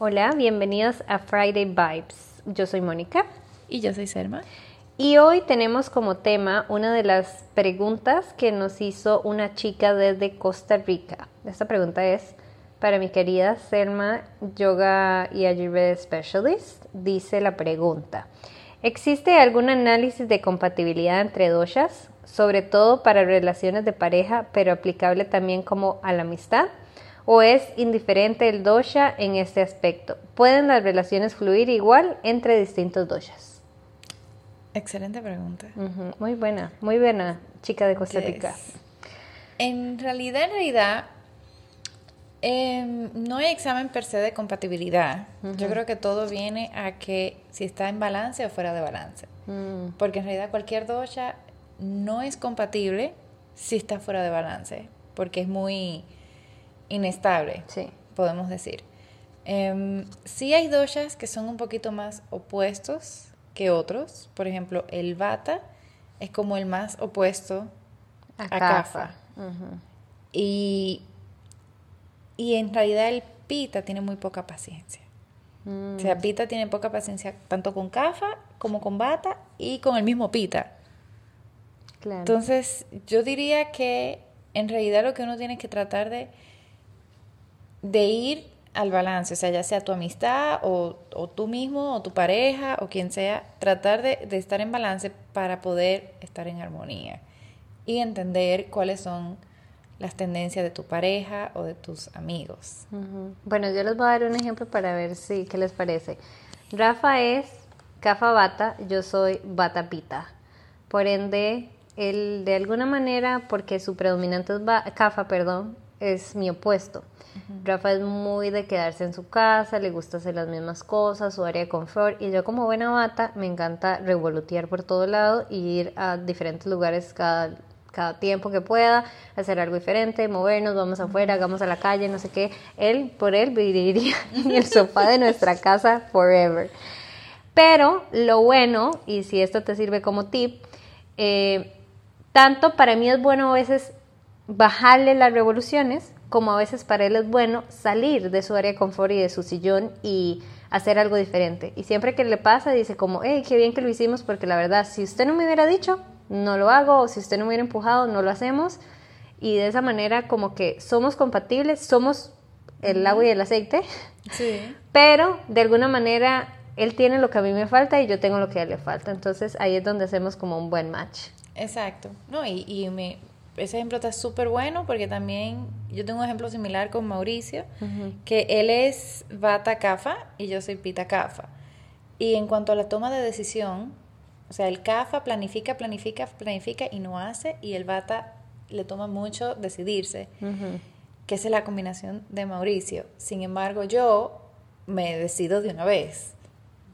Hola, bienvenidos a Friday Vibes. Yo soy Mónica. Y yo soy Selma. Y hoy tenemos como tema una de las preguntas que nos hizo una chica desde Costa Rica. Esta pregunta es para mi querida Selma, Yoga y Ayurveda Specialist. Dice la pregunta. ¿Existe algún análisis de compatibilidad entre doshas, sobre todo para relaciones de pareja, pero aplicable también como a la amistad? ¿O es indiferente el dosha en este aspecto? ¿Pueden las relaciones fluir igual entre distintos doshas? Excelente pregunta. Muy buena, muy buena, chica de Costa Rica. En realidad, en realidad, em, no hay examen per se de compatibilidad. Yo creo que todo viene a que si está en balance o fuera de balance. Mm. Porque en realidad cualquier dosha no es compatible si está fuera de balance, porque es muy inestable, sí. podemos decir. Eh, sí hay doshas que son un poquito más opuestos que otros. Por ejemplo, el bata es como el más opuesto a, a y, y en realidad el pita tiene muy poca paciencia. O sea, mm. pita tiene poca paciencia tanto con kafa como con bata y con el mismo pita. Entonces, yo diría que en realidad lo que uno tiene que tratar de, de ir al balance, o sea, ya sea tu amistad o, tú mismo o tu pareja o quien sea, tratar de, estar en balance para poder estar en armonía y entender cuáles son las tendencias de tu pareja o de tus amigos. Bueno, yo les voy a dar un ejemplo para ver si, ¿qué les parece? Rafa es Cafa Bata, yo soy Bata Pita. Por ende, él de alguna manera, porque su predominante es Cafa, perdón, es mi opuesto. Rafa es muy de quedarse en su casa, le gusta hacer las mismas cosas, su área de confort. Y yo como buena bata me encanta revolutear por todo lado y ir a diferentes lugares cada, cada tiempo que pueda, hacer algo diferente, movernos, vamos afuera, hagamos a la calle, no sé qué. Él, por él, viviría en el sofá de nuestra casa forever. Pero lo bueno, y si esto te sirve como tip, eh, tanto para mí es bueno a veces bajarle las revoluciones como a veces para él es bueno salir de su área de confort y de su sillón y hacer algo diferente. Y siempre que le pasa, dice como, hey, qué bien que lo hicimos, porque la verdad, si usted no me hubiera dicho, no lo hago, o si usted no me hubiera empujado, no lo hacemos. Y de esa manera como que somos compatibles, somos el agua y el aceite, sí. pero de alguna manera él tiene lo que a mí me falta y yo tengo lo que a él le falta. Entonces ahí es donde hacemos como un buen match. Exacto. No, y, y me, ese ejemplo está súper bueno porque también yo tengo un ejemplo similar con Mauricio, que él es Bata Cafa y yo soy Pita Cafa. Y en cuanto a la toma de decisión, o sea, el Cafa planifica, planifica, planifica y no hace, y el Bata le toma mucho decidirse, que esa es la combinación de Mauricio. Sin embargo, yo me decido de una vez.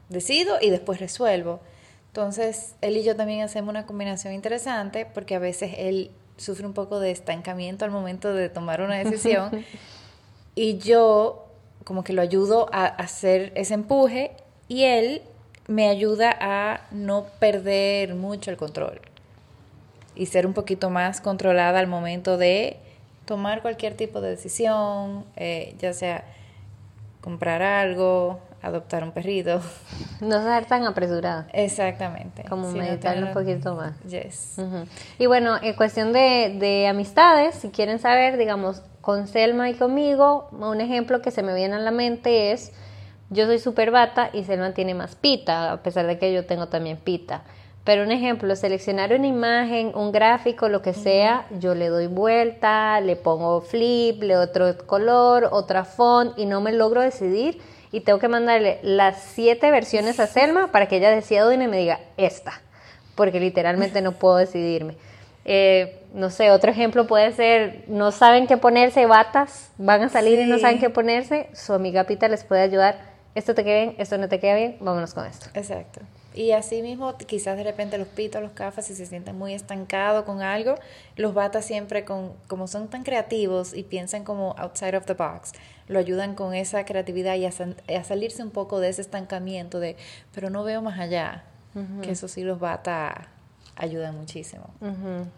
Decido y después resuelvo. Entonces, él y yo también hacemos una combinación interesante porque a veces él sufre un poco de estancamiento al momento de tomar una decisión. Y yo como que lo ayudo a hacer ese empuje y él me ayuda a no perder mucho el control y ser un poquito más controlada al momento de tomar cualquier tipo de decisión, eh, ya sea comprar algo, adoptar un perrito. No ser tan apresurada. Exactamente. Como meditarlo un poquito más. Yes. Y bueno, en cuestión de, de amistades, si quieren saber, digamos, con Selma y conmigo, un ejemplo que se me viene a la mente es, yo soy super bata y Selma tiene más pita, a pesar de que yo tengo también pita. Pero un ejemplo, seleccionar una imagen, un gráfico, lo que sea, yo le doy vuelta, le pongo flip, le otro color, otra font y no me logro decidir y tengo que mandarle las siete versiones a Selma para que ella decida y me diga esta, porque literalmente no puedo decidirme. Eh, no sé, otro ejemplo puede ser, no saben qué ponerse, batas, van a salir y no saben qué ponerse, su amiga Pita les puede ayudar, esto te queda bien, esto no te queda bien, vámonos con esto. Exacto. Y así mismo, quizás de repente los pitos, los cafas, si se sienten muy estancados con algo, los batas siempre, con, como son tan creativos y piensan como outside of the box, lo ayudan con esa creatividad y a, salirse un poco de ese estancamiento de, pero no veo más allá, que eso sí los bata ayudan muchísimo.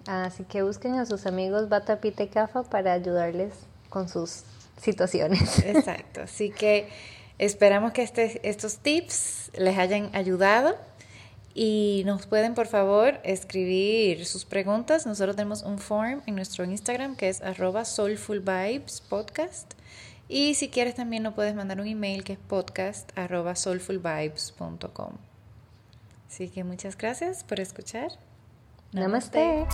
Así que busquen a sus amigos bata, pita y cafa para ayudarles con sus situaciones. Exacto, así que Esperamos que este, estos tips les hayan ayudado y nos pueden por favor escribir sus preguntas. Nosotros tenemos un form en nuestro Instagram que es arroba soulfulvibespodcast. Y si quieres también nos puedes mandar un email que es podcast arroba soulfulvibes.com. Así que muchas gracias por escuchar. Namaste.